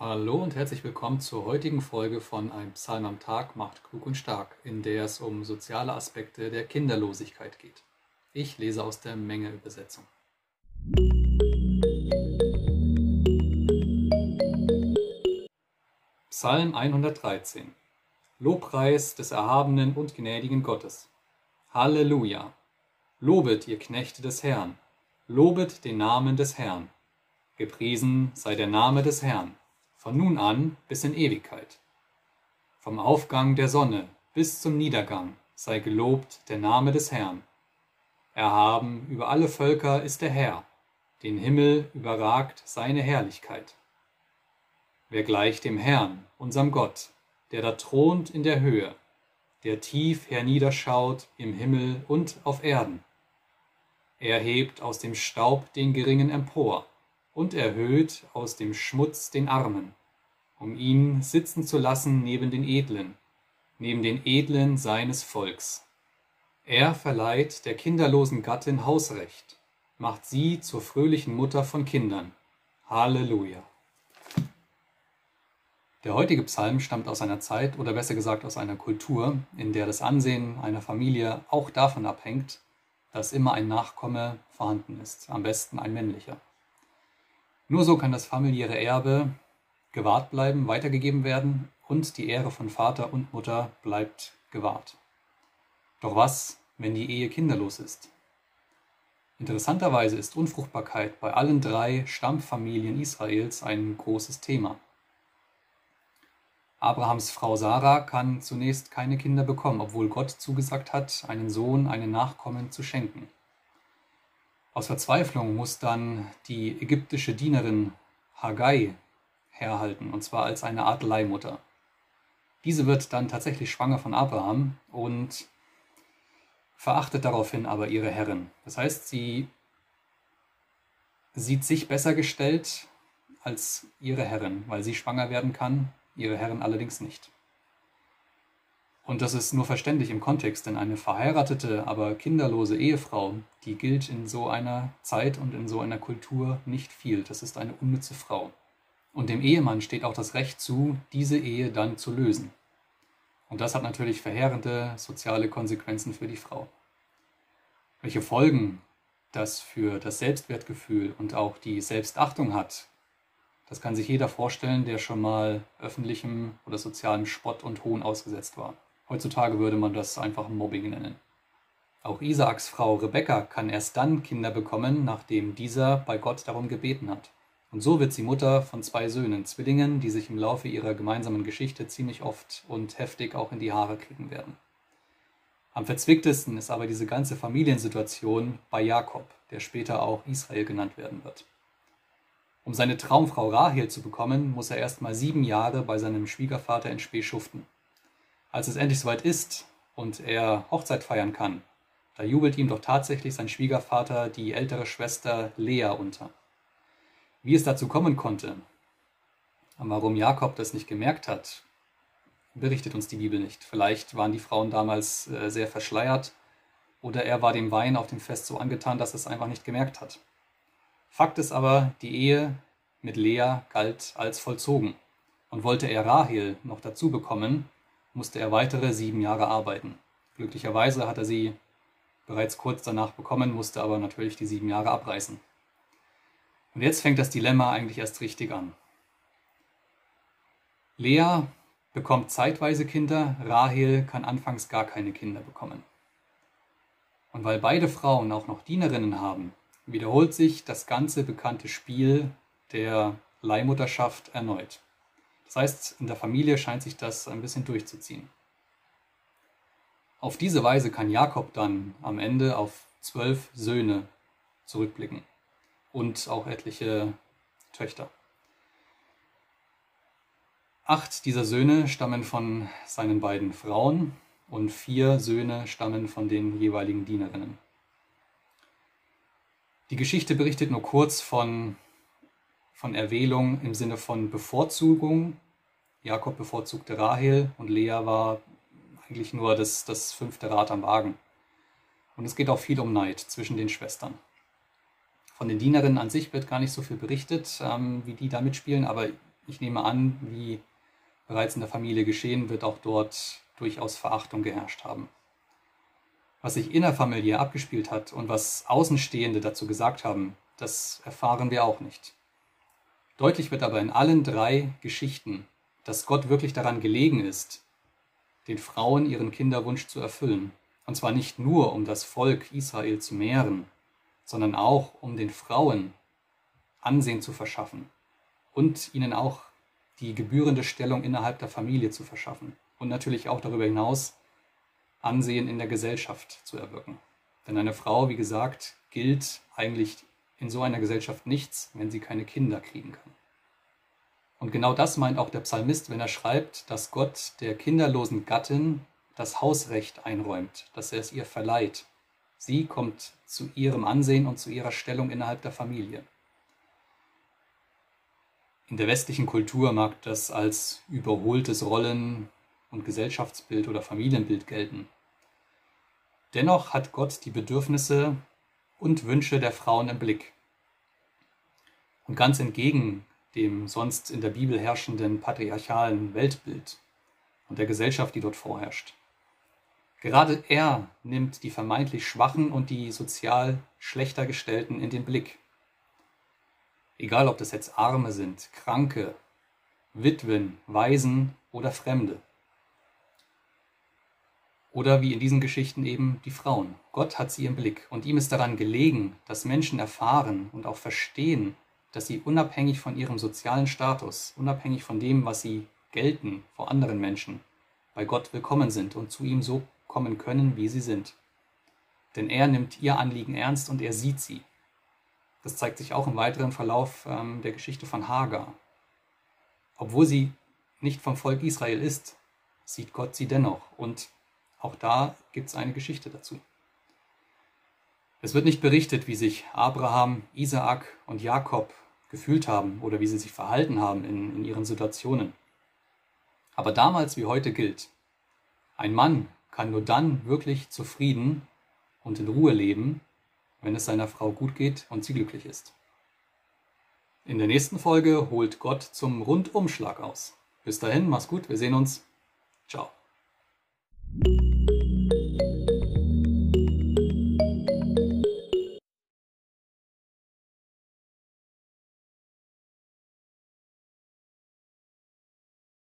Hallo und herzlich willkommen zur heutigen Folge von Ein Psalm am Tag macht klug und stark, in der es um soziale Aspekte der Kinderlosigkeit geht. Ich lese aus der Menge Übersetzung. Psalm 113 Lobpreis des erhabenen und gnädigen Gottes. Halleluja! Lobet, ihr Knechte des Herrn, lobet den Namen des Herrn. Gepriesen sei der Name des Herrn von nun an bis in Ewigkeit. Vom Aufgang der Sonne bis zum Niedergang sei gelobt der Name des Herrn. Erhaben über alle Völker ist der Herr, den Himmel überragt seine Herrlichkeit. Wer gleicht dem Herrn, unserem Gott, der da thront in der Höhe, der tief herniederschaut im Himmel und auf Erden. Er hebt aus dem Staub den Geringen empor und erhöht aus dem Schmutz den Armen, um ihn sitzen zu lassen neben den Edlen, neben den Edlen seines Volks. Er verleiht der kinderlosen Gattin Hausrecht, macht sie zur fröhlichen Mutter von Kindern. Halleluja. Der heutige Psalm stammt aus einer Zeit oder besser gesagt aus einer Kultur, in der das Ansehen einer Familie auch davon abhängt, dass immer ein Nachkomme vorhanden ist, am besten ein männlicher. Nur so kann das familiäre Erbe gewahrt bleiben, weitergegeben werden und die Ehre von Vater und Mutter bleibt gewahrt. Doch was, wenn die Ehe kinderlos ist? Interessanterweise ist Unfruchtbarkeit bei allen drei Stammfamilien Israels ein großes Thema. Abrahams Frau Sarah kann zunächst keine Kinder bekommen, obwohl Gott zugesagt hat, einen Sohn, einen Nachkommen zu schenken. Aus Verzweiflung muss dann die ägyptische Dienerin Haggai herhalten, und zwar als eine Art Leihmutter. Diese wird dann tatsächlich schwanger von Abraham und verachtet daraufhin aber ihre Herrin. Das heißt, sie sieht sich besser gestellt als ihre Herrin, weil sie schwanger werden kann, ihre Herrin allerdings nicht. Und das ist nur verständlich im Kontext, denn eine verheiratete, aber kinderlose Ehefrau, die gilt in so einer Zeit und in so einer Kultur nicht viel. Das ist eine unnütze Frau. Und dem Ehemann steht auch das Recht zu, diese Ehe dann zu lösen. Und das hat natürlich verheerende soziale Konsequenzen für die Frau. Welche Folgen das für das Selbstwertgefühl und auch die Selbstachtung hat, das kann sich jeder vorstellen, der schon mal öffentlichem oder sozialem Spott und Hohn ausgesetzt war. Heutzutage würde man das einfach Mobbing nennen. Auch Isaaks Frau Rebekka kann erst dann Kinder bekommen, nachdem dieser bei Gott darum gebeten hat. Und so wird sie Mutter von zwei Söhnen, Zwillingen, die sich im Laufe ihrer gemeinsamen Geschichte ziemlich oft und heftig auch in die Haare kriegen werden. Am verzwicktesten ist aber diese ganze Familiensituation bei Jakob, der später auch Israel genannt werden wird. Um seine Traumfrau Rahel zu bekommen, muss er erst mal sieben Jahre bei seinem Schwiegervater in Spee schuften. Als es endlich soweit ist und er Hochzeit feiern kann, da jubelt ihm doch tatsächlich sein Schwiegervater die ältere Schwester Lea unter. Wie es dazu kommen konnte, warum Jakob das nicht gemerkt hat, berichtet uns die Bibel nicht. Vielleicht waren die Frauen damals äh, sehr verschleiert oder er war dem Wein auf dem Fest so angetan, dass er es einfach nicht gemerkt hat. Fakt ist aber, die Ehe mit Lea galt als vollzogen. Und wollte er Rahel noch dazu bekommen, musste er weitere sieben Jahre arbeiten. Glücklicherweise hat er sie bereits kurz danach bekommen, musste aber natürlich die sieben Jahre abreißen. Und jetzt fängt das Dilemma eigentlich erst richtig an. Lea bekommt zeitweise Kinder, Rahel kann anfangs gar keine Kinder bekommen. Und weil beide Frauen auch noch Dienerinnen haben, wiederholt sich das ganze bekannte Spiel der Leihmutterschaft erneut. Das heißt, in der Familie scheint sich das ein bisschen durchzuziehen. Auf diese Weise kann Jakob dann am Ende auf zwölf Söhne zurückblicken und auch etliche Töchter. Acht dieser Söhne stammen von seinen beiden Frauen und vier Söhne stammen von den jeweiligen Dienerinnen. Die Geschichte berichtet nur kurz von von Erwählung im Sinne von Bevorzugung. Jakob bevorzugte Rahel und Lea war eigentlich nur das, das fünfte Rad am Wagen. Und es geht auch viel um Neid zwischen den Schwestern. Von den Dienerinnen an sich wird gar nicht so viel berichtet, ähm, wie die da mitspielen, aber ich nehme an, wie bereits in der Familie geschehen, wird auch dort durchaus Verachtung geherrscht haben. Was sich innerfamiliär abgespielt hat und was Außenstehende dazu gesagt haben, das erfahren wir auch nicht. Deutlich wird aber in allen drei Geschichten, dass Gott wirklich daran gelegen ist, den Frauen ihren Kinderwunsch zu erfüllen. Und zwar nicht nur, um das Volk Israel zu mehren, sondern auch, um den Frauen Ansehen zu verschaffen und ihnen auch die gebührende Stellung innerhalb der Familie zu verschaffen und natürlich auch darüber hinaus Ansehen in der Gesellschaft zu erwirken. Denn eine Frau, wie gesagt, gilt eigentlich in so einer Gesellschaft nichts, wenn sie keine Kinder kriegen kann. Und genau das meint auch der Psalmist, wenn er schreibt, dass Gott der kinderlosen Gattin das Hausrecht einräumt, dass er es ihr verleiht. Sie kommt zu ihrem Ansehen und zu ihrer Stellung innerhalb der Familie. In der westlichen Kultur mag das als überholtes Rollen- und Gesellschaftsbild oder Familienbild gelten. Dennoch hat Gott die Bedürfnisse und Wünsche der Frauen im Blick. Und ganz entgegen dem sonst in der Bibel herrschenden patriarchalen Weltbild und der Gesellschaft, die dort vorherrscht. Gerade er nimmt die vermeintlich Schwachen und die sozial schlechter gestellten in den Blick. Egal ob das jetzt Arme sind, Kranke, Witwen, Waisen oder Fremde. Oder wie in diesen Geschichten eben die Frauen. Gott hat sie im Blick und ihm ist daran gelegen, dass Menschen erfahren und auch verstehen, dass sie unabhängig von ihrem sozialen Status, unabhängig von dem, was sie gelten vor anderen Menschen, bei Gott willkommen sind und zu ihm so kommen können, wie sie sind. Denn er nimmt ihr Anliegen ernst und er sieht sie. Das zeigt sich auch im weiteren Verlauf ähm, der Geschichte von Hagar. Obwohl sie nicht vom Volk Israel ist, sieht Gott sie dennoch. Und auch da gibt es eine Geschichte dazu. Es wird nicht berichtet, wie sich Abraham, Isaak und Jakob gefühlt haben oder wie sie sich verhalten haben in, in ihren Situationen. Aber damals wie heute gilt, ein Mann kann nur dann wirklich zufrieden und in Ruhe leben, wenn es seiner Frau gut geht und sie glücklich ist. In der nächsten Folge holt Gott zum Rundumschlag aus. Bis dahin, mach's gut, wir sehen uns. Ciao.